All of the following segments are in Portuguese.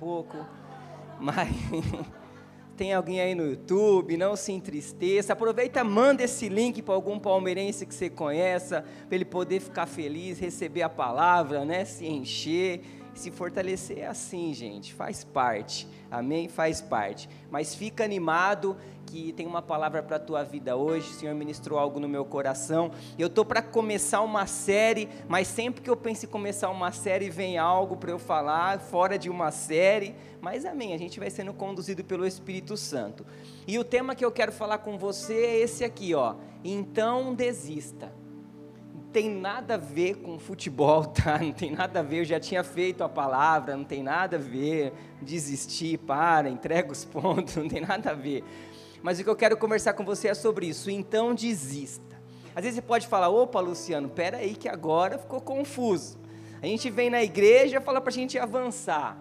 pouco, mas tem alguém aí no YouTube, não se entristeça. Aproveita, manda esse link para algum palmeirense que você conheça, para ele poder ficar feliz, receber a palavra, né? Se encher, se fortalecer. É assim, gente, faz parte. Amém? Faz parte. Mas fica animado que tem uma palavra para a tua vida hoje. O Senhor ministrou algo no meu coração. Eu tô para começar uma série, mas sempre que eu penso em começar uma série, vem algo para eu falar fora de uma série. Mas amém, a gente vai sendo conduzido pelo Espírito Santo. E o tema que eu quero falar com você é esse aqui, ó. Então desista tem nada a ver com futebol, tá? Não tem nada a ver, eu já tinha feito a palavra, não tem nada a ver, desistir, para, entrega os pontos, não tem nada a ver. Mas o que eu quero conversar com você é sobre isso. Então desista. Às vezes você pode falar, opa, Luciano, pera aí que agora ficou confuso. A gente vem na igreja fala para a gente avançar.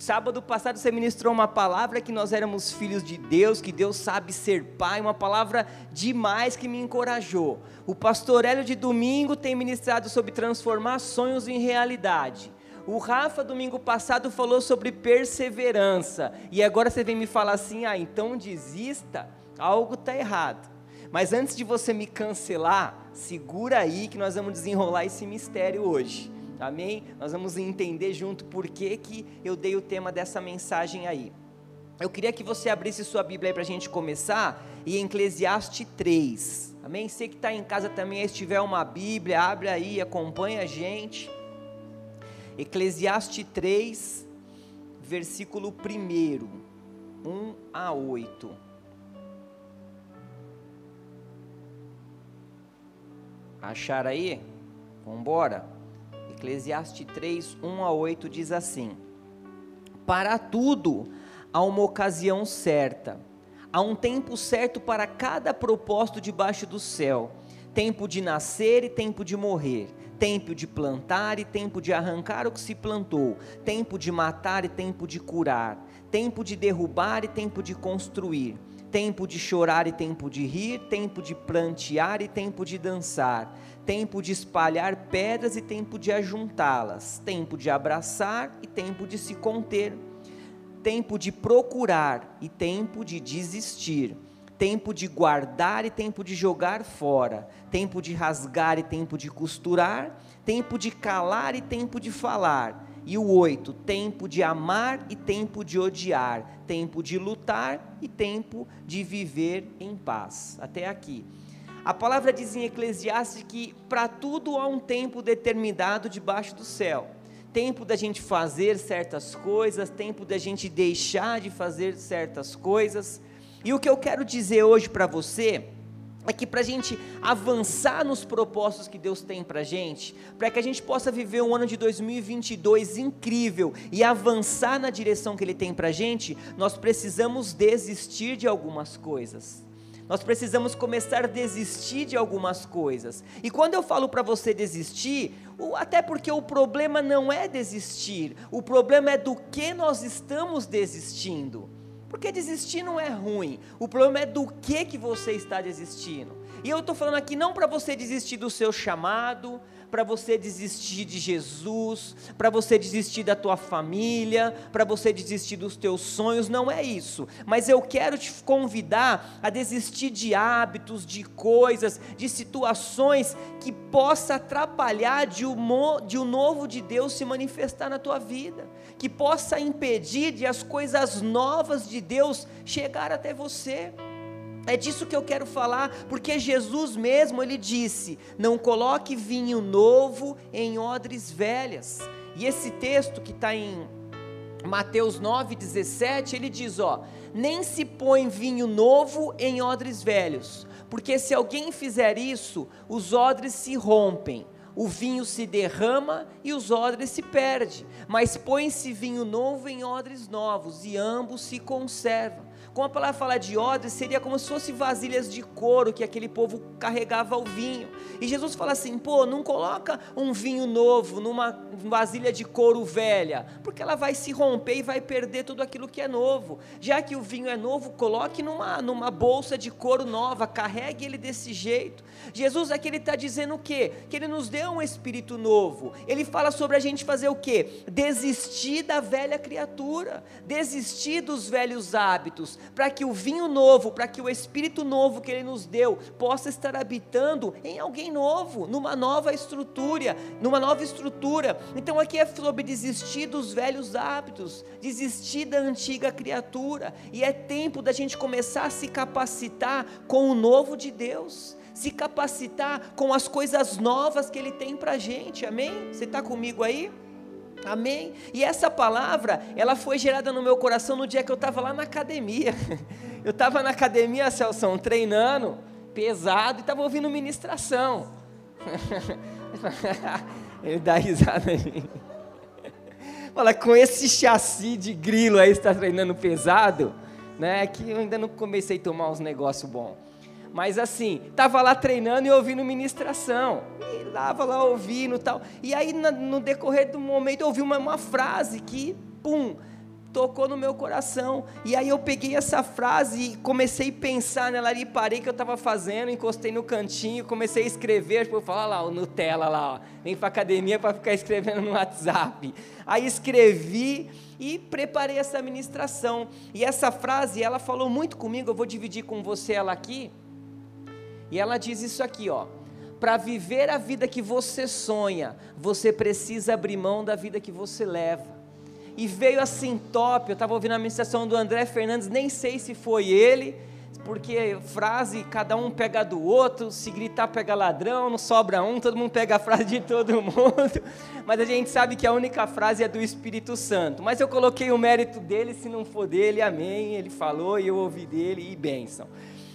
Sábado passado você ministrou uma palavra que nós éramos filhos de Deus, que Deus sabe ser pai, uma palavra demais que me encorajou. O pastor Hélio de domingo tem ministrado sobre transformar sonhos em realidade. O Rafa, domingo passado, falou sobre perseverança. E agora você vem me falar assim: ah, então desista, algo está errado. Mas antes de você me cancelar, segura aí que nós vamos desenrolar esse mistério hoje. Amém? Nós vamos entender junto por que, que eu dei o tema dessa mensagem aí. Eu queria que você abrisse sua Bíblia aí para a gente começar, e Eclesiastes 3. Amém? Você que está em casa também, se tiver uma Bíblia, abre aí, acompanha a gente. Eclesiastes 3, versículo 1, 1 a 8. Achar aí? Vamos embora. Eclesiastes 3, 1 a 8 diz assim: Para tudo há uma ocasião certa, há um tempo certo para cada propósito debaixo do céu, tempo de nascer e tempo de morrer. Tempo de plantar e tempo de arrancar o que se plantou, tempo de matar e tempo de curar, tempo de derrubar e tempo de construir, tempo de chorar e tempo de rir, tempo de plantear e tempo de dançar, tempo de espalhar pedras e tempo de ajuntá-las, tempo de abraçar e tempo de se conter, tempo de procurar e tempo de desistir tempo de guardar e tempo de jogar fora, tempo de rasgar e tempo de costurar, tempo de calar e tempo de falar. E o oito, tempo de amar e tempo de odiar, tempo de lutar e tempo de viver em paz. Até aqui. A palavra diz em Eclesiastes que para tudo há um tempo determinado debaixo do céu. Tempo da gente fazer certas coisas, tempo da gente deixar de fazer certas coisas. E o que eu quero dizer hoje para você é que para a gente avançar nos propósitos que Deus tem para a gente, para que a gente possa viver um ano de 2022 incrível e avançar na direção que Ele tem para a gente, nós precisamos desistir de algumas coisas. Nós precisamos começar a desistir de algumas coisas. E quando eu falo para você desistir, até porque o problema não é desistir, o problema é do que nós estamos desistindo. Porque desistir não é ruim. O problema é do que que você está desistindo. E eu estou falando aqui não para você desistir do seu chamado, para você desistir de Jesus, para você desistir da tua família, para você desistir dos teus sonhos, não é isso. Mas eu quero te convidar a desistir de hábitos, de coisas, de situações que possa atrapalhar de o, de o novo de Deus se manifestar na tua vida, que possa impedir de as coisas novas de Deus chegar até você. É disso que eu quero falar, porque Jesus mesmo ele disse: "Não coloque vinho novo em odres velhas". E esse texto que está em Mateus 9,17, ele diz: ó, nem se põe vinho novo em odres velhos, porque se alguém fizer isso, os odres se rompem, o vinho se derrama e os odres se perdem. Mas põe-se vinho novo em odres novos, e ambos se conservam. Como a palavra fala de odres, seria como se fosse vasilhas de couro que aquele povo carregava o vinho. E Jesus fala assim: pô, não coloca um vinho novo numa vasilha de couro velha, porque ela vai se romper e vai perder tudo aquilo que é novo. Já que o vinho é novo, coloque numa, numa bolsa de couro nova, carregue ele desse jeito. Jesus aqui está dizendo o quê? Que ele nos deu um espírito novo. Ele fala sobre a gente fazer o quê? Desistir da velha criatura, desistir dos velhos hábitos, para que o vinho novo, para que o espírito novo que ele nos deu possa estar habitando em alguém novo, numa nova estrutura, numa nova estrutura. Então aqui é sobre desistir dos velhos hábitos, desistir da antiga criatura, e é tempo da gente começar a se capacitar com o novo de Deus se capacitar com as coisas novas que Ele tem para a gente, amém? Você está comigo aí? Amém? E essa palavra, ela foi gerada no meu coração no dia que eu estava lá na academia. Eu estava na academia, Celso, treinando, pesado, e estava ouvindo ministração. Ele dá risada aí. Fala, com esse chassi de grilo aí, está treinando pesado, né? Que eu ainda não comecei a tomar uns negócios bons. Mas assim, tava lá treinando e ouvindo ministração. E tava lá ouvindo tal. E aí, no decorrer do momento, eu ouvi uma, uma frase que, pum, tocou no meu coração. E aí eu peguei essa frase e comecei a pensar nela ali, parei o que eu estava fazendo, encostei no cantinho, comecei a escrever, tipo, falar lá, o Nutella lá, ó, vem para academia para ficar escrevendo no WhatsApp. Aí escrevi e preparei essa ministração. E essa frase, ela falou muito comigo, eu vou dividir com você ela aqui. E ela diz isso aqui, ó. Para viver a vida que você sonha, você precisa abrir mão da vida que você leva. E veio assim top, eu estava ouvindo a ministração do André Fernandes, nem sei se foi ele, porque frase cada um pega do outro, se gritar pega ladrão, não sobra um, todo mundo pega a frase de todo mundo, mas a gente sabe que a única frase é do Espírito Santo. Mas eu coloquei o mérito dele, se não for dele, amém. Ele falou e eu ouvi dele e bênção.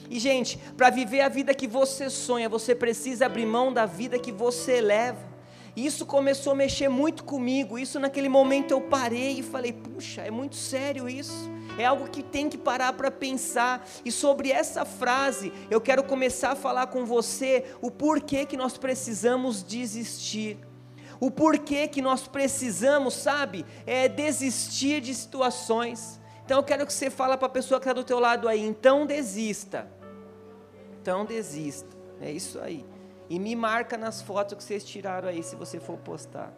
E, gente, para viver a vida que você sonha, você precisa abrir mão da vida que você leva. Isso começou a mexer muito comigo. Isso naquele momento eu parei e falei: puxa, é muito sério isso. É algo que tem que parar para pensar. E sobre essa frase, eu quero começar a falar com você o porquê que nós precisamos desistir. O porquê que nós precisamos, sabe, é desistir de situações. Então eu quero que você fale para a pessoa que está do teu lado aí, então desista. Então desista. É isso aí. E me marca nas fotos que vocês tiraram aí, se você for postar.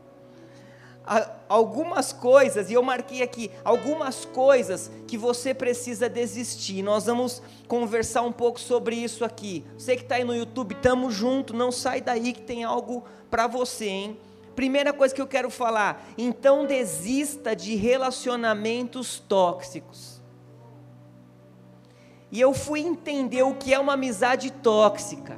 Algumas coisas, e eu marquei aqui, algumas coisas que você precisa desistir. Nós vamos conversar um pouco sobre isso aqui. Você que está aí no YouTube, tamo junto, não sai daí que tem algo para você, hein? Primeira coisa que eu quero falar, então desista de relacionamentos tóxicos. E eu fui entender o que é uma amizade tóxica.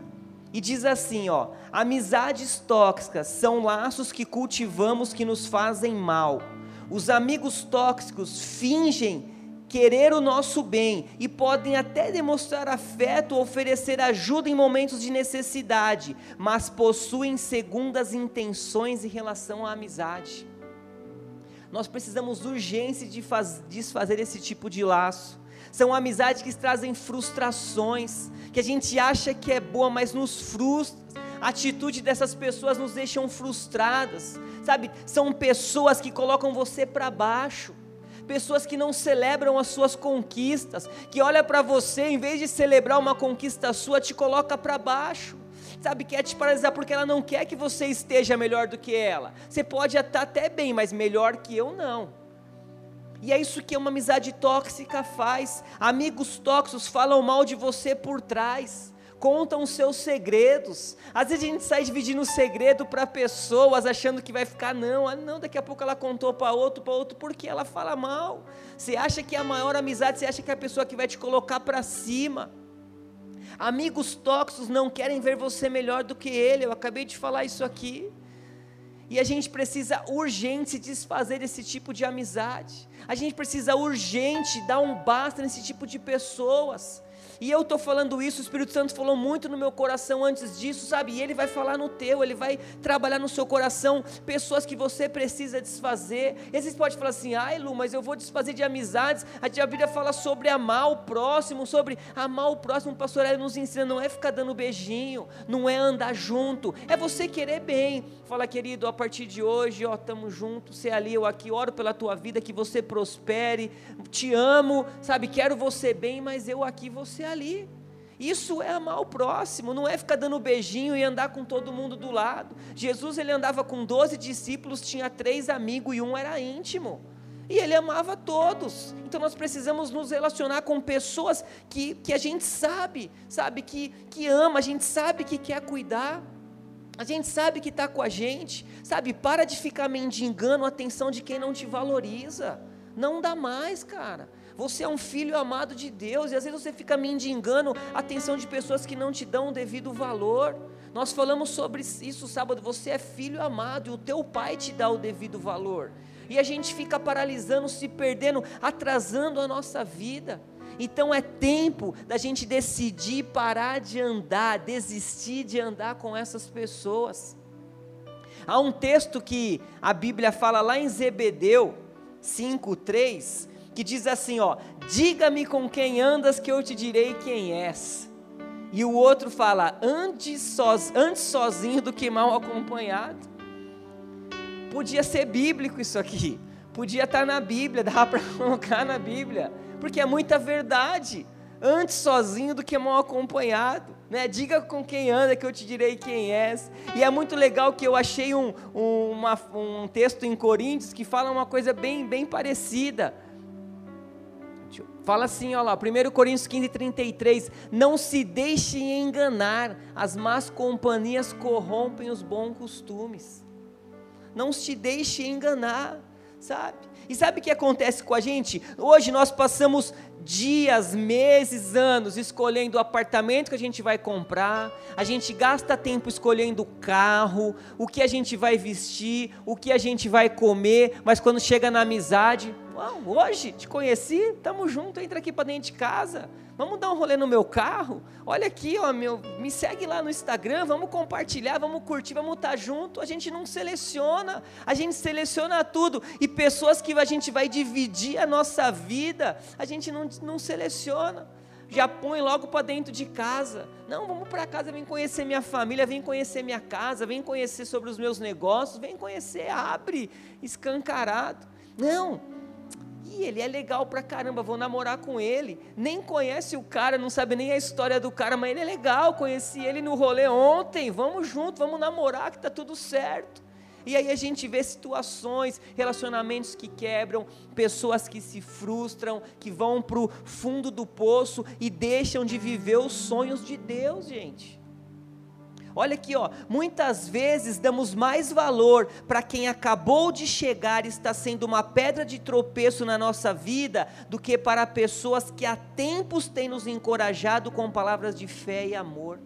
E diz assim, ó: amizades tóxicas são laços que cultivamos que nos fazem mal. Os amigos tóxicos fingem querer o nosso bem e podem até demonstrar afeto ou oferecer ajuda em momentos de necessidade, mas possuem segundas intenções em relação à amizade. Nós precisamos urgência de faz, desfazer esse tipo de laço. São amizades que trazem frustrações, que a gente acha que é boa, mas nos frustra. A atitude dessas pessoas nos deixam frustradas, sabe? São pessoas que colocam você para baixo pessoas que não celebram as suas conquistas, que olha para você, em vez de celebrar uma conquista sua, te coloca para baixo. Sabe, quer te paralisar porque ela não quer que você esteja melhor do que ela. Você pode estar até bem, mas melhor que eu não. E é isso que uma amizade tóxica faz. Amigos tóxicos falam mal de você por trás contam os seus segredos. Às vezes a gente sai dividindo o segredo para pessoas, achando que vai ficar, não, ah, não, daqui a pouco ela contou para outro, para outro, porque ela fala mal. Você acha que é a maior amizade, você acha que é a pessoa que vai te colocar para cima. Amigos tóxicos não querem ver você melhor do que ele, eu acabei de falar isso aqui. E a gente precisa urgente se desfazer desse tipo de amizade. A gente precisa urgente dar um basta nesse tipo de pessoas. E eu estou falando isso, o Espírito Santo falou muito no meu coração antes disso, sabe? E ele vai falar no teu, ele vai trabalhar no seu coração pessoas que você precisa desfazer. E você pode falar assim, ai Lu, mas eu vou desfazer de amizades. A Bíblia fala sobre amar o próximo, sobre amar o próximo. O pastor ele nos ensina, não é ficar dando beijinho, não é andar junto, é você querer bem. Fala, querido, a partir de hoje, ó, estamos juntos, você ali, eu aqui, oro pela tua vida, que você prospere, te amo, sabe? Quero você bem, mas eu aqui, você ali. Isso é amar o próximo, não é ficar dando beijinho e andar com todo mundo do lado. Jesus ele andava com 12 discípulos, tinha três amigos e um era íntimo. E ele amava todos. Então nós precisamos nos relacionar com pessoas que, que a gente sabe, sabe, que, que ama, a gente sabe que quer cuidar. A gente sabe que está com a gente, sabe? Para de ficar mendigando a atenção de quem não te valoriza. Não dá mais, cara. Você é um filho amado de Deus e às vezes você fica mendigando a atenção de pessoas que não te dão o devido valor. Nós falamos sobre isso sábado. Você é filho amado e o teu pai te dá o devido valor. E a gente fica paralisando, se perdendo, atrasando a nossa vida. Então é tempo da gente decidir parar de andar, desistir de andar com essas pessoas. Há um texto que a Bíblia fala lá em Zebedeu 5:3 que diz assim, ó: "Diga-me com quem andas que eu te direi quem és". E o outro fala: "Antes, soz, antes sozinho do que mal acompanhado". Podia ser bíblico isso aqui. Podia estar na Bíblia, dá para colocar na Bíblia, porque é muita verdade. Antes sozinho do que mal acompanhado. Né? Diga com quem anda que eu te direi quem és. E é muito legal que eu achei um, um, uma, um texto em Coríntios que fala uma coisa bem, bem parecida. Fala assim, olha lá, 1 Coríntios 15, 33. Não se deixe enganar, as más companhias corrompem os bons costumes. Não se deixe enganar, sabe? E sabe o que acontece com a gente? Hoje nós passamos dias, meses, anos escolhendo o apartamento que a gente vai comprar, a gente gasta tempo escolhendo o carro, o que a gente vai vestir, o que a gente vai comer, mas quando chega na amizade, hoje te conheci, estamos juntos, entra aqui para dentro de casa. Vamos dar um rolê no meu carro? Olha aqui, ó, meu, me segue lá no Instagram, vamos compartilhar, vamos curtir, vamos estar tá junto. A gente não seleciona, a gente seleciona tudo. E pessoas que a gente vai dividir a nossa vida, a gente não, não seleciona já põe logo para dentro de casa. Não, vamos para casa, vem conhecer minha família, vem conhecer minha casa, vem conhecer sobre os meus negócios, vem conhecer, abre, escancarado. Não, Ele é legal pra caramba, vou namorar com ele. Nem conhece o cara, não sabe nem a história do cara, mas ele é legal, conheci ele no rolê ontem. Vamos junto, vamos namorar que tá tudo certo. E aí a gente vê situações, relacionamentos que quebram, pessoas que se frustram, que vão para o fundo do poço e deixam de viver os sonhos de Deus, gente. Olha aqui, ó, muitas vezes damos mais valor para quem acabou de chegar e está sendo uma pedra de tropeço na nossa vida do que para pessoas que há tempos têm nos encorajado com palavras de fé e amor.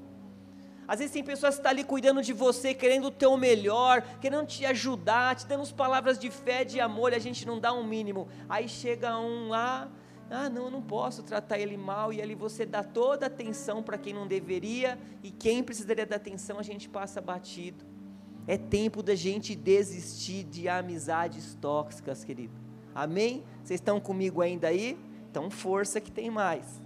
Às vezes tem pessoas que estão ali cuidando de você, querendo o teu melhor, querendo te ajudar, te dando palavras de fé, de amor, e a gente não dá um mínimo. Aí chega um lá, ah, ah, não, eu não posso tratar ele mal, e ali você dá toda a atenção para quem não deveria, e quem precisaria da atenção a gente passa batido. É tempo da gente desistir de amizades tóxicas, querido. Amém? Vocês estão comigo ainda aí? Então, força que tem mais.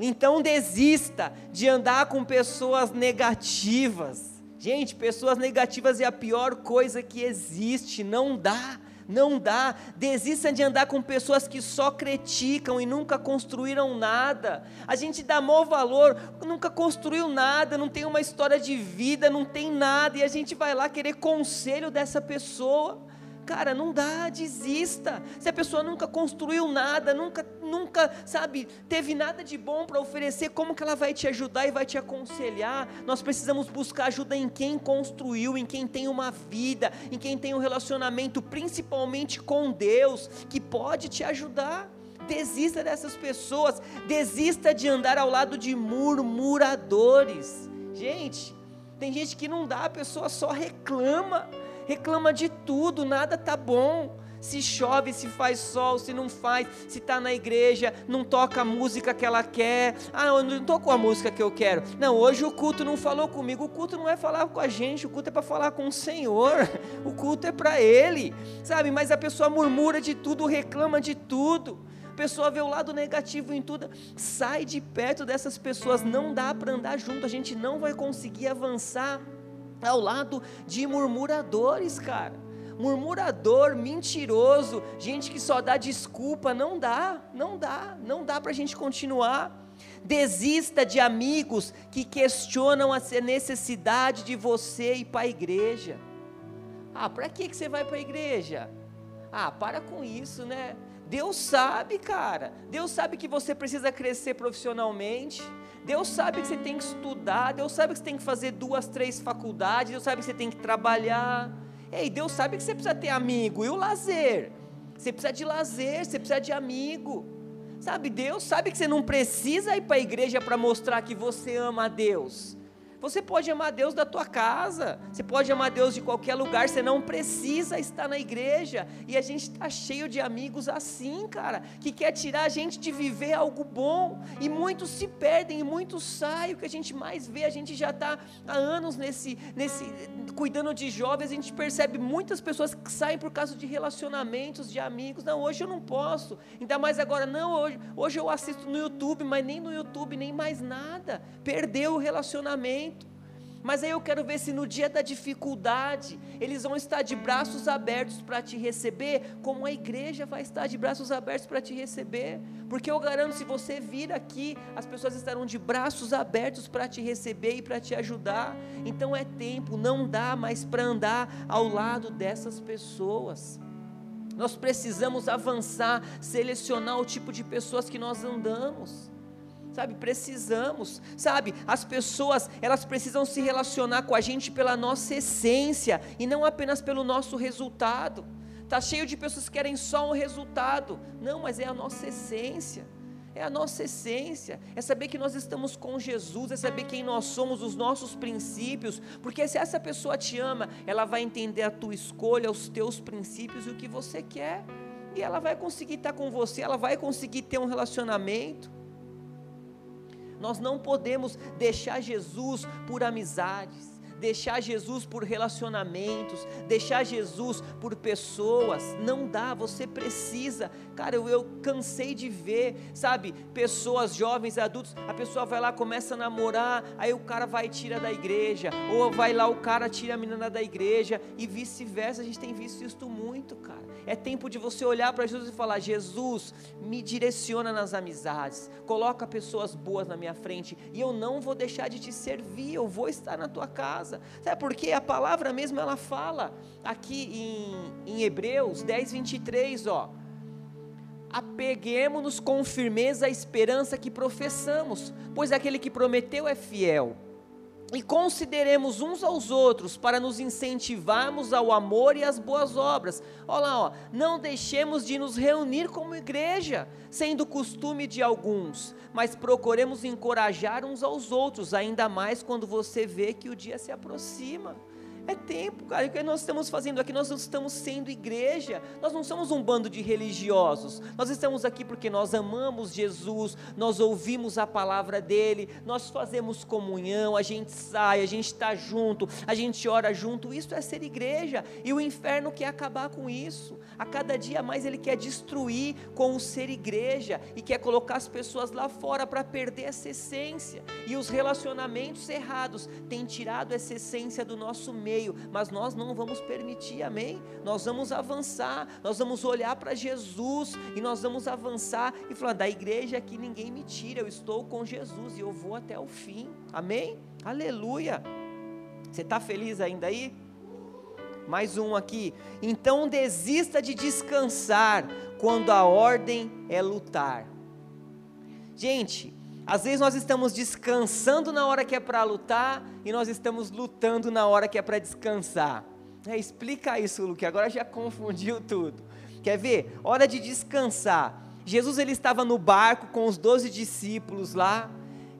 Então, desista de andar com pessoas negativas. Gente, pessoas negativas é a pior coisa que existe, não dá. Não dá. Desista de andar com pessoas que só criticam e nunca construíram nada. A gente dá maior valor, nunca construiu nada, não tem uma história de vida, não tem nada, e a gente vai lá querer conselho dessa pessoa. Cara, não dá, desista. Se a pessoa nunca construiu nada, nunca, nunca, sabe, teve nada de bom para oferecer, como que ela vai te ajudar e vai te aconselhar? Nós precisamos buscar ajuda em quem construiu, em quem tem uma vida, em quem tem um relacionamento, principalmente com Deus, que pode te ajudar. Desista dessas pessoas, desista de andar ao lado de murmuradores. Gente, tem gente que não dá, a pessoa só reclama reclama de tudo, nada tá bom, Se chove, se faz sol, se não faz, se está na igreja, não toca a música que ela quer. Ah, eu não tocou a música que eu quero. Não, hoje o culto não falou comigo. O culto não é falar com a gente, o culto é para falar com o Senhor. O culto é para Ele, sabe? Mas a pessoa murmura de tudo, reclama de tudo. A pessoa vê o lado negativo em tudo. Sai de perto dessas pessoas. Não dá para andar junto. A gente não vai conseguir avançar ao lado de murmuradores, cara murmurador, mentiroso, gente que só dá desculpa, não dá, não dá, não dá para a gente continuar. Desista de amigos que questionam a necessidade de você ir para a igreja. Ah, para que, que você vai para a igreja? Ah, para com isso, né? Deus sabe, cara. Deus sabe que você precisa crescer profissionalmente. Deus sabe que você tem que estudar. Deus sabe que você tem que fazer duas, três faculdades. Deus sabe que você tem que trabalhar. Ei, Deus sabe que você precisa ter amigo. E o lazer? Você precisa de lazer, você precisa de amigo. Sabe, Deus sabe que você não precisa ir para a igreja para mostrar que você ama a Deus. Você pode amar Deus da tua casa, você pode amar Deus de qualquer lugar, você não precisa estar na igreja. E a gente está cheio de amigos assim, cara, que quer tirar a gente de viver algo bom. E muitos se perdem, e muitos saem. O que a gente mais vê, a gente já está há anos nesse, nesse cuidando de jovens, a gente percebe muitas pessoas que saem por causa de relacionamentos, de amigos. Não, hoje eu não posso. Ainda mais agora, não, hoje, hoje eu assisto no YouTube, mas nem no YouTube, nem mais nada. Perdeu o relacionamento. Mas aí eu quero ver se no dia da dificuldade eles vão estar de braços abertos para te receber, como a igreja vai estar de braços abertos para te receber. Porque eu garanto, se você vir aqui, as pessoas estarão de braços abertos para te receber e para te ajudar. Então é tempo, não dá mais para andar ao lado dessas pessoas. Nós precisamos avançar, selecionar o tipo de pessoas que nós andamos sabe? Precisamos, sabe? As pessoas, elas precisam se relacionar com a gente pela nossa essência e não apenas pelo nosso resultado. Tá cheio de pessoas que querem só um resultado. Não, mas é a nossa essência. É a nossa essência, é saber que nós estamos com Jesus, é saber quem nós somos, os nossos princípios, porque se essa pessoa te ama, ela vai entender a tua escolha, os teus princípios e o que você quer, e ela vai conseguir estar com você, ela vai conseguir ter um relacionamento. Nós não podemos deixar Jesus por amizades, deixar Jesus por relacionamentos, deixar Jesus por pessoas. Não dá, você precisa. Cara, eu, eu, cansei de ver, sabe, pessoas jovens, adultos, a pessoa vai lá, começa a namorar, aí o cara vai e tira da igreja, ou vai lá, o cara tira a menina da igreja, e vice-versa. A gente tem visto isso muito, cara. É tempo de você olhar para Jesus e falar: Jesus, me direciona nas amizades, coloca pessoas boas na minha frente e eu não vou deixar de te servir, eu vou estar na tua casa. Sabe por quê? A palavra mesmo ela fala aqui em, em Hebreus 10, 23, ó. Apeguemos-nos com firmeza à esperança que professamos, pois aquele que prometeu é fiel e consideremos uns aos outros para nos incentivarmos ao amor e às boas obras. Olha lá, ó, não deixemos de nos reunir como igreja, sendo costume de alguns, mas procuremos encorajar uns aos outros, ainda mais quando você vê que o dia se aproxima. É tempo, cara. O que nós estamos fazendo aqui? Nós estamos sendo igreja. Nós não somos um bando de religiosos. Nós estamos aqui porque nós amamos Jesus, nós ouvimos a palavra dele, nós fazemos comunhão, a gente sai, a gente está junto, a gente ora junto. Isso é ser igreja. E o inferno quer acabar com isso. A cada dia mais ele quer destruir com o ser igreja e quer colocar as pessoas lá fora para perder essa essência. E os relacionamentos errados têm tirado essa essência do nosso meio meio, mas nós não vamos permitir, amém? Nós vamos avançar, nós vamos olhar para Jesus e nós vamos avançar e falar: da igreja que ninguém me tira, eu estou com Jesus e eu vou até o fim, amém? Aleluia! Você está feliz ainda aí? Mais um aqui. Então desista de descansar quando a ordem é lutar. Gente, às vezes nós estamos descansando na hora que é para lutar e nós estamos lutando na hora que é para descansar. É, explica isso, Luque, agora já confundiu tudo. Quer ver? Hora de descansar. Jesus ele estava no barco com os doze discípulos lá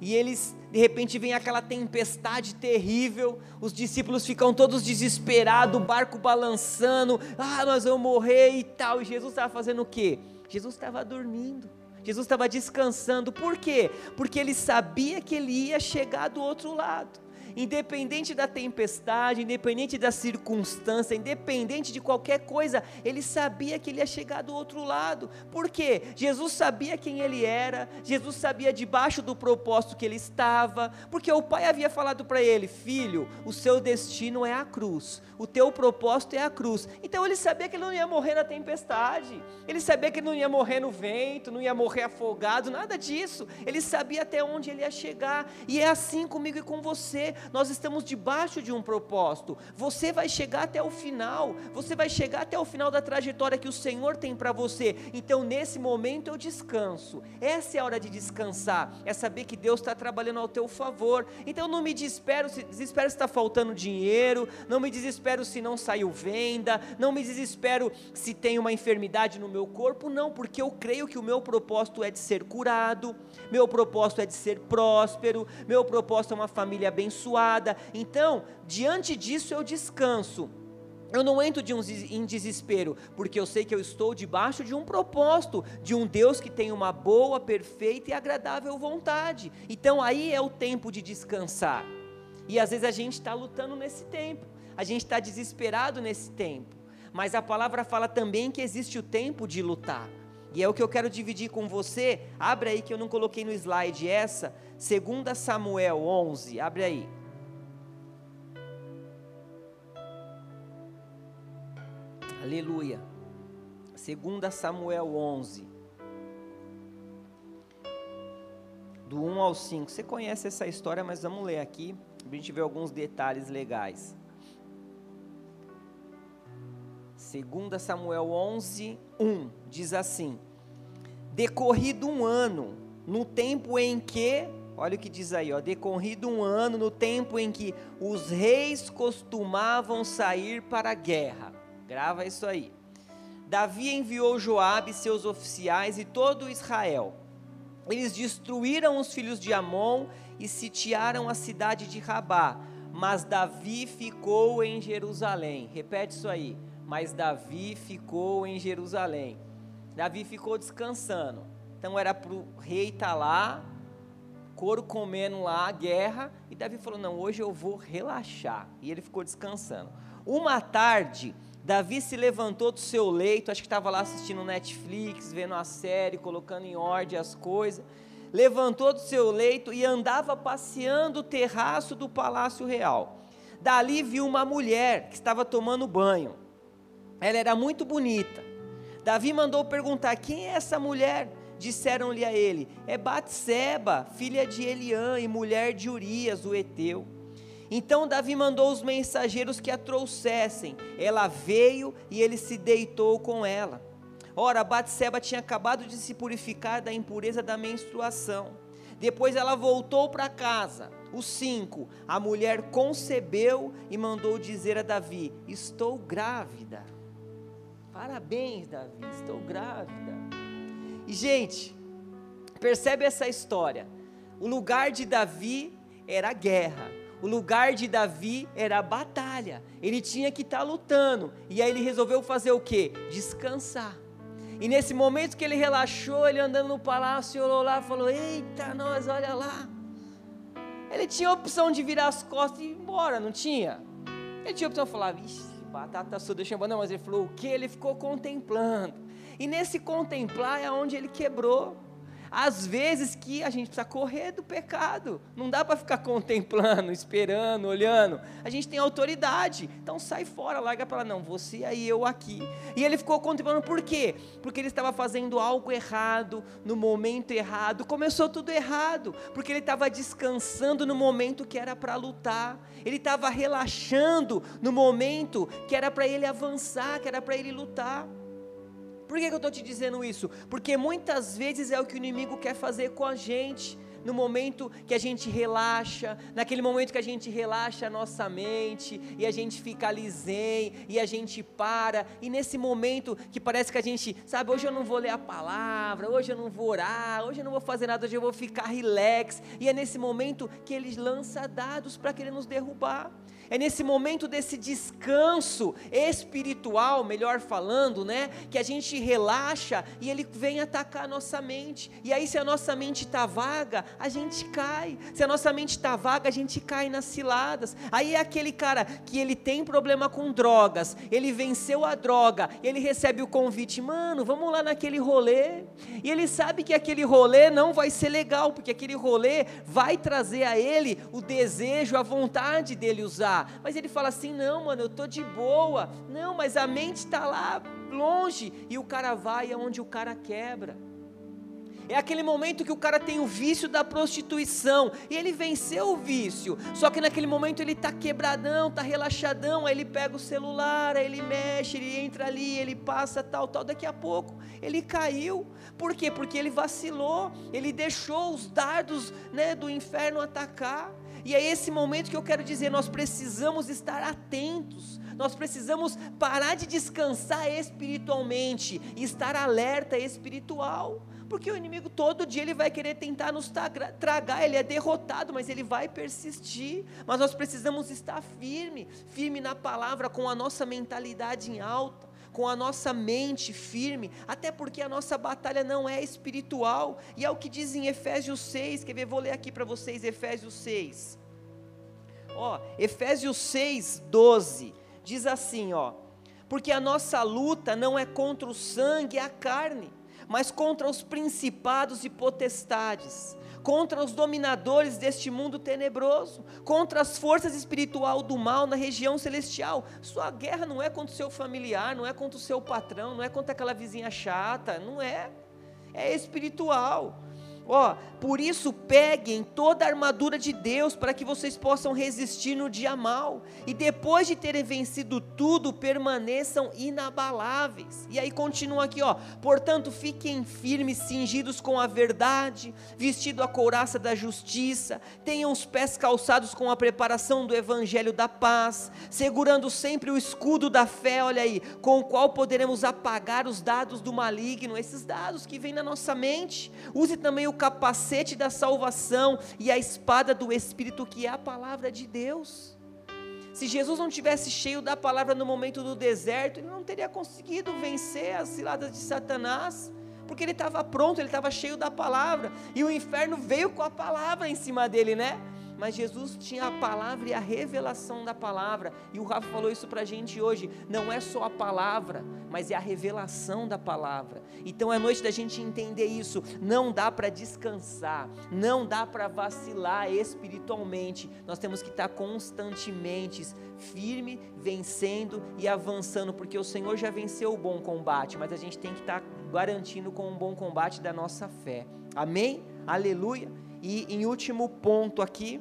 e eles de repente vem aquela tempestade terrível, os discípulos ficam todos desesperados, o barco balançando, ah, nós vamos morrer e tal. E Jesus estava fazendo o quê? Jesus estava dormindo. Jesus estava descansando. Por quê? Porque ele sabia que ele ia chegar do outro lado independente da tempestade, independente da circunstância, independente de qualquer coisa, ele sabia que ele ia chegar do outro lado. Por quê? Jesus sabia quem ele era, Jesus sabia debaixo do propósito que ele estava, porque o pai havia falado para ele: Filho, o seu destino é a cruz, o teu propósito é a cruz. Então ele sabia que ele não ia morrer na tempestade, ele sabia que ele não ia morrer no vento, não ia morrer afogado, nada disso. Ele sabia até onde ele ia chegar, e é assim comigo e com você nós estamos debaixo de um propósito. Você vai chegar até o final, você vai chegar até o final da trajetória que o Senhor tem para você. Então, nesse momento, eu descanso. Essa é a hora de descansar, é saber que Deus está trabalhando ao teu favor. Então, não me desespero se desespero se está faltando dinheiro, não me desespero se não saiu venda, não me desespero se tem uma enfermidade no meu corpo, não, porque eu creio que o meu propósito é de ser curado, meu propósito é de ser próspero, meu propósito é uma família abençoada abençoada. Então, diante disso eu descanso. Eu não entro de um, em desespero, porque eu sei que eu estou debaixo de um propósito, de um Deus que tem uma boa, perfeita e agradável vontade. Então aí é o tempo de descansar. E às vezes a gente está lutando nesse tempo, a gente está desesperado nesse tempo. Mas a palavra fala também que existe o tempo de lutar. E é o que eu quero dividir com você. Abre aí que eu não coloquei no slide essa. 2 Samuel 11. Abre aí. Aleluia. 2 Samuel 11. Do 1 ao 5. Você conhece essa história, mas vamos ler aqui. A gente ver alguns detalhes legais. 2 Samuel 11, 1 diz assim: Decorrido um ano, no tempo em que, olha o que diz aí, ó, decorrido um ano, no tempo em que os reis costumavam sair para a guerra. Grava isso aí. Davi enviou Joabe, seus oficiais e todo Israel. Eles destruíram os filhos de Amon e sitiaram a cidade de Rabá. Mas Davi ficou em Jerusalém. Repete isso aí mas Davi ficou em Jerusalém. Davi ficou descansando. Então era para o rei estar tá lá, couro comendo lá guerra, e Davi falou: Não, hoje eu vou relaxar. E ele ficou descansando. Uma tarde, Davi se levantou do seu leito, acho que estava lá assistindo Netflix, vendo a série, colocando em ordem as coisas. Levantou do seu leito e andava passeando o terraço do palácio real. Dali viu uma mulher que estava tomando banho. Ela era muito bonita. Davi mandou perguntar: quem é essa mulher? Disseram-lhe a ele: é Batseba, filha de Eliã e mulher de Urias, o heteu. Então Davi mandou os mensageiros que a trouxessem. Ela veio e ele se deitou com ela. Ora, Batseba tinha acabado de se purificar da impureza da menstruação. Depois ela voltou para casa. O 5, a mulher concebeu e mandou dizer a Davi: Estou grávida. Parabéns, Davi, estou grávida. E, gente, percebe essa história. O lugar de Davi era a guerra. O lugar de Davi era a batalha. Ele tinha que estar tá lutando. E aí ele resolveu fazer o quê? Descansar. E nesse momento que ele relaxou, ele andando no palácio, olhou lá e falou: Eita, nós, olha lá. Ele tinha a opção de virar as costas e ir embora, não tinha? Ele tinha a opção de falar: Vixe, batata sua, deixa eu não, mas ele falou o que? Ele ficou contemplando. E nesse contemplar é onde ele quebrou. Às vezes que a gente precisa correr do pecado, não dá para ficar contemplando, esperando, olhando. A gente tem autoridade, então sai fora, larga para não, você aí, eu aqui. E ele ficou contemplando por quê? Porque ele estava fazendo algo errado, no momento errado. Começou tudo errado, porque ele estava descansando no momento que era para lutar, ele estava relaxando no momento que era para ele avançar, que era para ele lutar. Por que, eu estou te dizendo isso? Porque muitas vezes é o que o inimigo quer fazer com a gente. no momento que a gente relaxa, naquele momento que a gente relaxa a nossa mente e a gente fica ali zen e a gente para, e nesse momento que parece que a gente, sabe, hoje eu não vou ler a palavra, hoje eu não vou orar, hoje eu não vou fazer nada, hoje eu vou ficar relax, e é nesse momento que ele lança dados para querer nos derrubar. É nesse momento desse descanso espiritual, melhor falando, né, que a gente relaxa e ele vem atacar a nossa mente. E aí se a nossa mente está vaga, a gente cai. Se a nossa mente está vaga, a gente cai nas ciladas. Aí é aquele cara que ele tem problema com drogas, ele venceu a droga, ele recebe o convite, mano, vamos lá naquele rolê. E ele sabe que aquele rolê não vai ser legal, porque aquele rolê vai trazer a ele o desejo, a vontade dele usar. Mas ele fala assim: não, mano, eu tô de boa. Não, mas a mente está lá longe e o cara vai aonde o cara quebra. É aquele momento que o cara tem o vício da prostituição e ele venceu o vício. Só que naquele momento ele está quebradão, está relaxadão. Aí ele pega o celular, aí ele mexe, ele entra ali, ele passa tal, tal. Daqui a pouco ele caiu. Por quê? Porque ele vacilou. Ele deixou os dardos né, do inferno atacar. E é esse momento que eu quero dizer: nós precisamos estar atentos, nós precisamos parar de descansar espiritualmente e estar alerta espiritual. Porque o inimigo todo dia ele vai querer tentar nos tragar, ele é derrotado, mas ele vai persistir. Mas nós precisamos estar firme, firme na palavra, com a nossa mentalidade em alta com a nossa mente firme, até porque a nossa batalha não é espiritual, e é o que diz em Efésios 6, quer ver? Vou ler aqui para vocês Efésios 6. Ó, Efésios 6, 12, diz assim, ó, porque a nossa luta não é contra o sangue e a carne, mas contra os principados e potestades, contra os dominadores deste mundo tenebroso, contra as forças espiritual do mal na região celestial. Sua guerra não é contra o seu familiar, não é contra o seu patrão, não é contra aquela vizinha chata, não é. É espiritual. Ó, por isso peguem toda a armadura de Deus para que vocês possam resistir no dia mal e depois de terem vencido tudo, permaneçam inabaláveis. E aí continua aqui, ó. Portanto, fiquem firmes, cingidos com a verdade, vestido a couraça da justiça, tenham os pés calçados com a preparação do evangelho da paz, segurando sempre o escudo da fé, olha aí, com o qual poderemos apagar os dados do maligno, esses dados que vêm na nossa mente. Use também o o capacete da salvação e a espada do Espírito, que é a palavra de Deus. Se Jesus não tivesse cheio da palavra no momento do deserto, ele não teria conseguido vencer as ciladas de Satanás, porque ele estava pronto, ele estava cheio da palavra, e o inferno veio com a palavra em cima dele, né? Mas Jesus tinha a palavra e a revelação da palavra, e o Rafa falou isso para a gente hoje. Não é só a palavra, mas é a revelação da palavra. Então é noite da gente entender isso. Não dá para descansar, não dá para vacilar espiritualmente. Nós temos que estar constantemente firme, vencendo e avançando, porque o Senhor já venceu o bom combate, mas a gente tem que estar garantindo com um bom combate da nossa fé. Amém? Aleluia. E em último ponto aqui,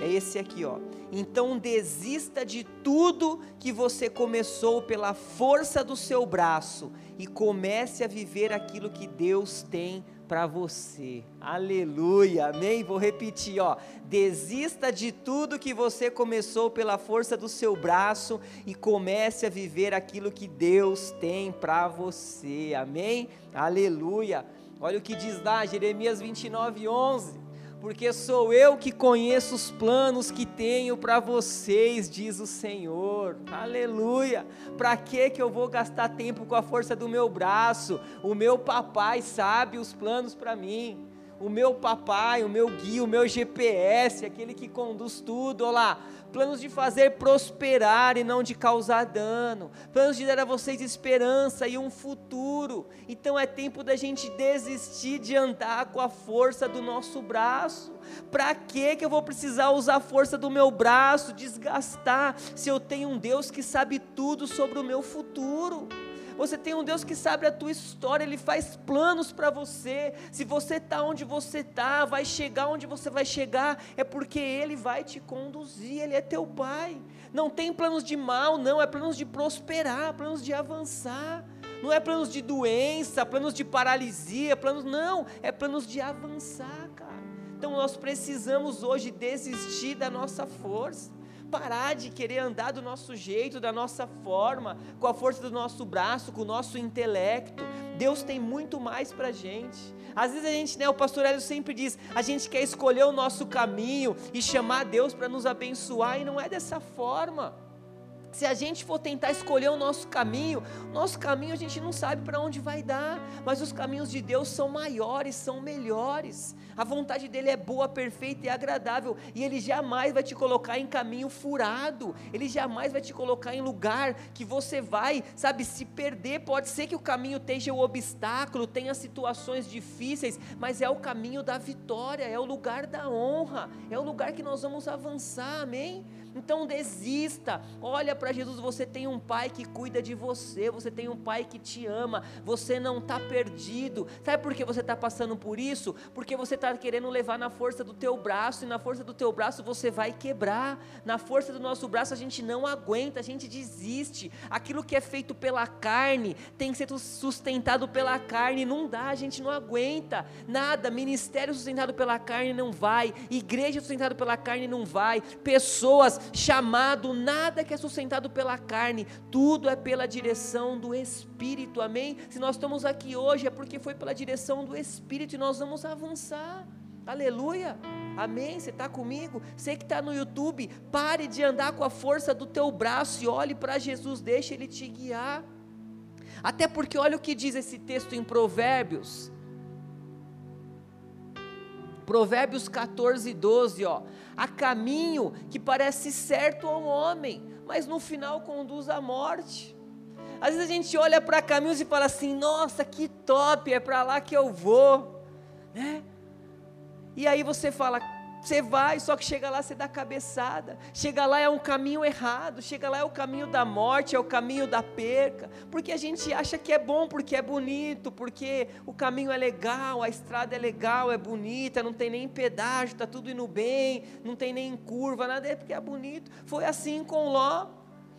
é esse aqui, ó. Então desista de tudo que você começou pela força do seu braço e comece a viver aquilo que Deus tem para você. Aleluia. Amém. Vou repetir, ó. Desista de tudo que você começou pela força do seu braço e comece a viver aquilo que Deus tem para você. Amém. Aleluia. Olha o que diz lá, Jeremias 29, 11 porque sou eu que conheço os planos que tenho para vocês, diz o Senhor. Aleluia! Para que que eu vou gastar tempo com a força do meu braço? O meu papai sabe os planos para mim. O meu papai, o meu guia, o meu GPS, aquele que conduz tudo, olha lá planos de fazer prosperar e não de causar dano, planos de dar a vocês esperança e um futuro. Então é tempo da gente desistir de andar com a força do nosso braço. Para que que eu vou precisar usar a força do meu braço, desgastar, se eu tenho um Deus que sabe tudo sobre o meu futuro? Você tem um Deus que sabe a tua história, Ele faz planos para você. Se você está onde você está, vai chegar onde você vai chegar, é porque Ele vai te conduzir, Ele é teu Pai. Não tem planos de mal, não, é planos de prosperar, planos de avançar Não é planos de doença, planos de paralisia, planos não, é planos de avançar, cara. Então nós precisamos hoje desistir da nossa força parar de querer andar do nosso jeito, da nossa forma, com a força do nosso braço, com o nosso intelecto. Deus tem muito mais para gente. Às vezes a gente, né, o pastor Hélio sempre diz, a gente quer escolher o nosso caminho e chamar Deus para nos abençoar, e não é dessa forma. Se a gente for tentar escolher o nosso caminho, nosso caminho a gente não sabe para onde vai dar, mas os caminhos de Deus são maiores, são melhores. A vontade dele é boa, perfeita e agradável, e ele jamais vai te colocar em caminho furado. Ele jamais vai te colocar em lugar que você vai, sabe, se perder. Pode ser que o caminho esteja o obstáculo, tenha situações difíceis, mas é o caminho da vitória, é o lugar da honra, é o lugar que nós vamos avançar. Amém? Então desista, olha para Jesus. Você tem um pai que cuida de você, você tem um pai que te ama, você não está perdido. Sabe por que você está passando por isso? Porque você está querendo levar na força do teu braço, e na força do teu braço você vai quebrar. Na força do nosso braço a gente não aguenta, a gente desiste. Aquilo que é feito pela carne tem que ser sustentado pela carne, não dá, a gente não aguenta. Nada, ministério sustentado pela carne não vai, igreja sustentado pela carne não vai, pessoas chamado, nada que é sustentado pela carne, tudo é pela direção do Espírito, amém? Se nós estamos aqui hoje é porque foi pela direção do Espírito e nós vamos avançar, aleluia. Amém? Você está comigo? Você que está no YouTube, pare de andar com a força do teu braço e olhe para Jesus, deixe Ele te guiar. Até porque olha o que diz esse texto em Provérbios. Provérbios 14, 12, ó. Há caminho que parece certo ao homem, mas no final conduz à morte. Às vezes a gente olha para caminhos e fala assim: nossa, que top, é para lá que eu vou, né? E aí você fala, você vai, só que chega lá, você dá cabeçada. Chega lá é um caminho errado. Chega lá é o caminho da morte, é o caminho da perca. Porque a gente acha que é bom, porque é bonito, porque o caminho é legal, a estrada é legal, é bonita, não tem nem pedágio, está tudo indo bem, não tem nem curva, nada, é porque é bonito. Foi assim com Ló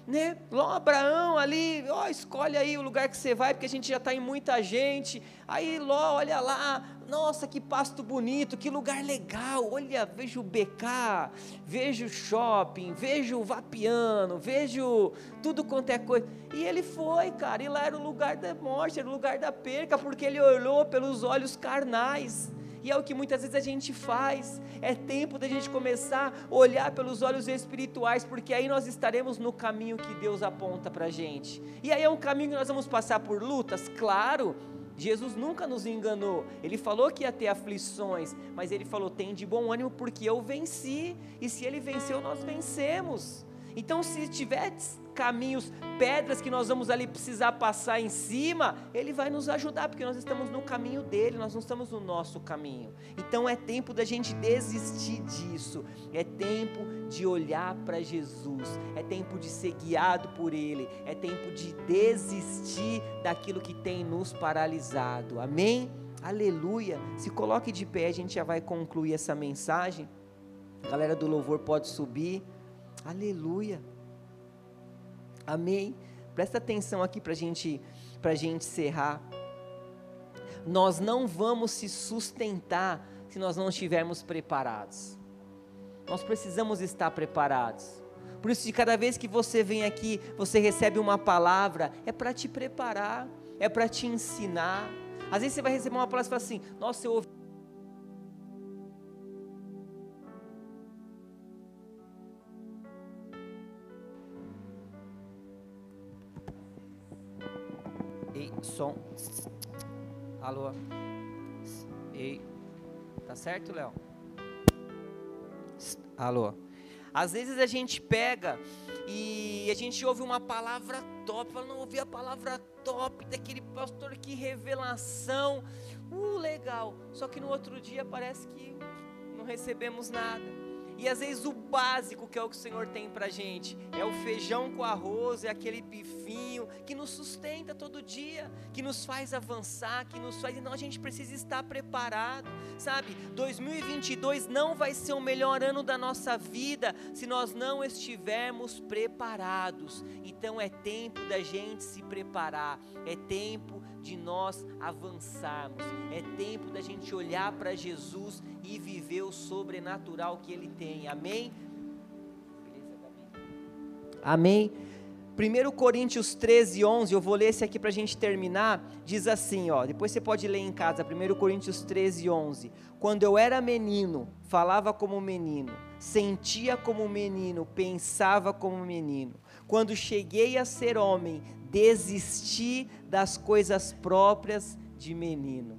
né? Ló, Abraão ali, ó, escolhe aí o lugar que você vai, porque a gente já está em muita gente. Aí Ló, olha lá, nossa, que pasto bonito, que lugar legal. Olha, vejo o BK, vejo o shopping, vejo o Vapiano, vejo tudo quanto é coisa. E ele foi, cara, e lá era o lugar da morte, era o lugar da perca, porque ele olhou pelos olhos carnais. E é o que muitas vezes a gente faz. É tempo da gente começar a olhar pelos olhos espirituais, porque aí nós estaremos no caminho que Deus aponta para gente. E aí é um caminho que nós vamos passar por lutas, claro. Jesus nunca nos enganou. Ele falou que ia ter aflições, mas ele falou: tem de bom ânimo porque eu venci. E se ele venceu, nós vencemos. Então, se tiver caminhos, pedras que nós vamos ali precisar passar em cima, Ele vai nos ajudar, porque nós estamos no caminho dele, nós não estamos no nosso caminho. Então é tempo da gente desistir disso, é tempo de olhar para Jesus, é tempo de ser guiado por Ele, é tempo de desistir daquilo que tem nos paralisado. Amém? Aleluia. Se coloque de pé, a gente já vai concluir essa mensagem. A galera do louvor pode subir. Aleluia. Amém? Presta atenção aqui para gente, a gente encerrar. Nós não vamos se sustentar se nós não estivermos preparados. Nós precisamos estar preparados. Por isso, de cada vez que você vem aqui, você recebe uma palavra, é para te preparar, é para te ensinar. Às vezes você vai receber uma palavra e fala assim: Nossa, eu ouvi som. Alô? Ei. Tá certo, Léo? Alô? Às vezes a gente pega e a gente ouve uma palavra top, fala, não ouvi a palavra top daquele pastor, que revelação, uh, legal. Só que no outro dia parece que não recebemos nada. E às vezes o básico que é o que o Senhor tem pra gente é o feijão com arroz, é aquele bifinho que nos sustenta todo dia, que nos faz avançar, que nos faz. Então a gente precisa estar preparado, sabe? 2022 não vai ser o melhor ano da nossa vida se nós não estivermos preparados. Então é tempo da gente se preparar, é tempo de nós avançarmos, é tempo da gente olhar para Jesus e viver o sobrenatural que Ele tem. Amém? Amém? 1 Coríntios 13, 11, eu vou ler esse aqui para a gente terminar, diz assim, ó, depois você pode ler em casa, 1 Coríntios 13, 11, quando eu era menino, falava como menino, sentia como menino, pensava como menino, quando cheguei a ser homem, desisti das coisas próprias de menino,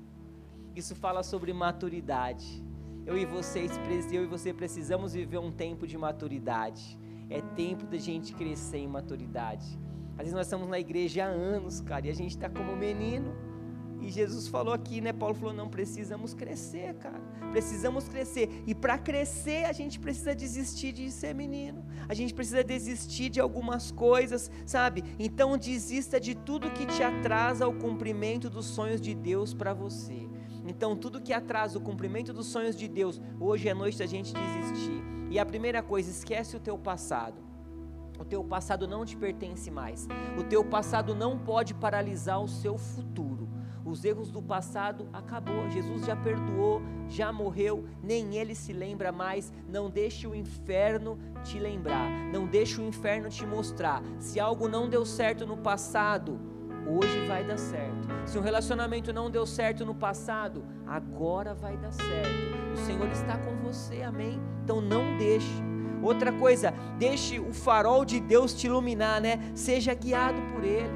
isso fala sobre maturidade, eu e vocês, eu e você precisamos viver um tempo de maturidade. É tempo da gente crescer em maturidade. Às vezes nós estamos na igreja há anos, cara, e a gente está como menino. E Jesus falou aqui, né? Paulo falou: não precisamos crescer, cara. Precisamos crescer. E para crescer, a gente precisa desistir de ser menino. A gente precisa desistir de algumas coisas, sabe? Então, desista de tudo que te atrasa ao cumprimento dos sonhos de Deus para você. Então, tudo que atrasa o cumprimento dos sonhos de Deus, hoje é noite da gente desistir. E a primeira coisa, esquece o teu passado. O teu passado não te pertence mais. O teu passado não pode paralisar o seu futuro. Os erros do passado acabou. Jesus já perdoou, já morreu, nem ele se lembra mais. Não deixe o inferno te lembrar. Não deixe o inferno te mostrar. Se algo não deu certo no passado, hoje vai dar certo. Se um relacionamento não deu certo no passado, agora vai dar certo. O Senhor está com você, amém? Então não deixe. Outra coisa, deixe o farol de Deus te iluminar, né? Seja guiado por Ele.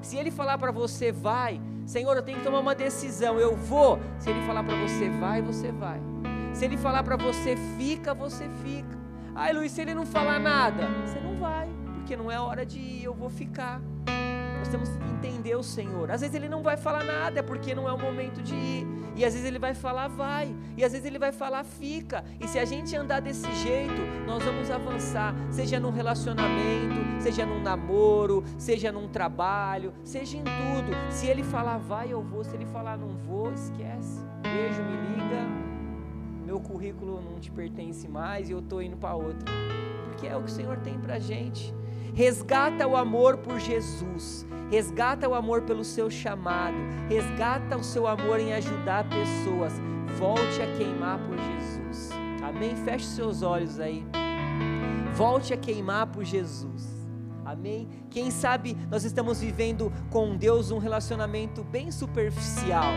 Se Ele falar para você, vai, Senhor, eu tenho que tomar uma decisão, eu vou. Se Ele falar para você, vai, você vai. Se Ele falar para você, fica, você fica. Ai, Luiz, se Ele não falar nada, você não vai, porque não é hora de ir, eu vou ficar. Nós temos que entender o Senhor. Às vezes Ele não vai falar nada, é porque não é o momento de ir. E às vezes Ele vai falar, vai. E às vezes Ele vai falar, fica. E se a gente andar desse jeito, nós vamos avançar. Seja num relacionamento, seja num namoro, seja num trabalho, seja em tudo. Se Ele falar, vai, eu vou. Se Ele falar, não vou, esquece. Beijo, me liga. Meu currículo não te pertence mais e eu estou indo para outra. Porque é o que o Senhor tem para gente. Resgata o amor por Jesus, resgata o amor pelo seu chamado, resgata o seu amor em ajudar pessoas. Volte a queimar por Jesus. Amém? Feche seus olhos aí. Volte a queimar por Jesus. Amém? Quem sabe nós estamos vivendo com Deus um relacionamento bem superficial.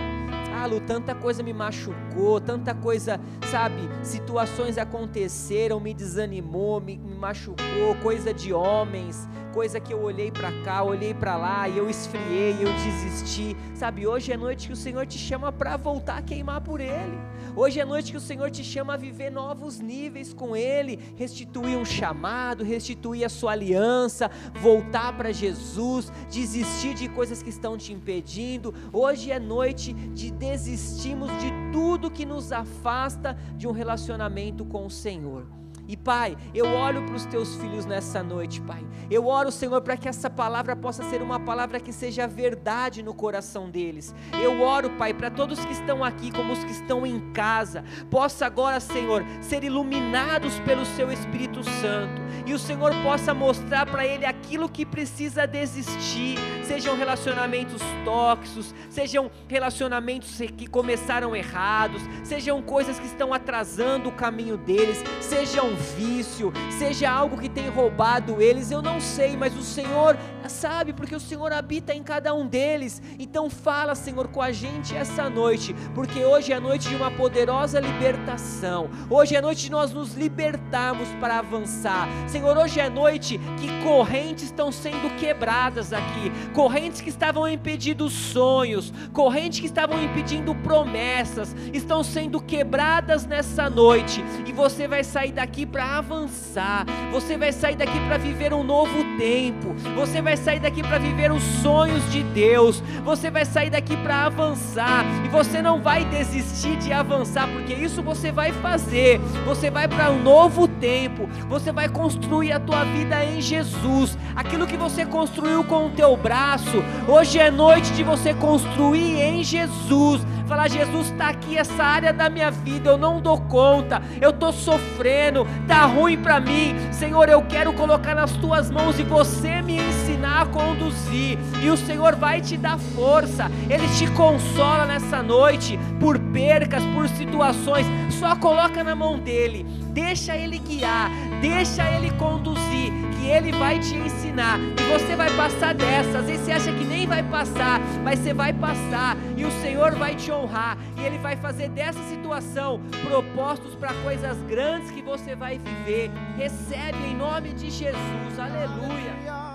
Ah, Lu, tanta coisa me machucou, tanta coisa, sabe, situações aconteceram, me desanimou, me, me machucou, coisa de homens, coisa que eu olhei para cá, olhei para lá e eu esfriei, eu desisti. Sabe, hoje é noite que o Senhor te chama para voltar a queimar por Ele. Hoje é noite que o Senhor te chama a viver novos níveis com Ele, restituir um chamado, restituir a sua aliança, voltar para Jesus, desistir de coisas que estão te impedindo. Hoje é noite de desistirmos de tudo que nos afasta de um relacionamento com o Senhor. E Pai, eu olho para os teus filhos nessa noite, Pai. Eu oro, Senhor, para que essa palavra possa ser uma palavra que seja verdade no coração deles. Eu oro, Pai, para todos que estão aqui, como os que estão em casa, possa agora, Senhor, ser iluminados pelo Seu Espírito Santo. E o Senhor possa mostrar para ele aquilo que precisa desistir, sejam relacionamentos tóxicos, sejam relacionamentos que começaram errados, sejam coisas que estão atrasando o caminho deles, sejam vício, seja algo que tem roubado eles, eu não sei, mas o Senhor sabe, porque o Senhor habita em cada um deles. Então fala, Senhor, com a gente essa noite, porque hoje é noite de uma poderosa libertação. Hoje é noite de nós nos libertarmos para avançar. Senhor, hoje é noite que correntes estão sendo quebradas aqui. correntes que estavam impedindo sonhos, correntes que estavam impedindo promessas, estão sendo quebradas nessa noite, e você vai sair daqui para avançar, você vai sair daqui para viver um novo tempo, você vai sair daqui para viver os sonhos de Deus, você vai sair daqui para avançar, e você não vai desistir de avançar, porque isso você vai fazer, você vai para um novo tempo, você vai construir a tua vida em Jesus, aquilo que você construiu com o teu braço, hoje é noite de você construir em Jesus, falar: Jesus está aqui, essa área da minha vida, eu não dou conta, eu estou sofrendo, está ruim para mim, Senhor, eu quero colocar nas tuas mãos e você me ensinar a conduzir, e o Senhor vai te dar força, Ele te consola nessa noite por percas, por situações, só coloca na mão dele, deixa Ele guiar, deixa Ele conduzir, que Ele vai te ensinar, e você vai passar dessa. Às vezes você acha que nem vai passar, mas você vai passar, e o Senhor vai te honrar, e Ele vai fazer dessa situação propósitos para coisas grandes que você vai viver. Recebe em nome de Jesus, aleluia.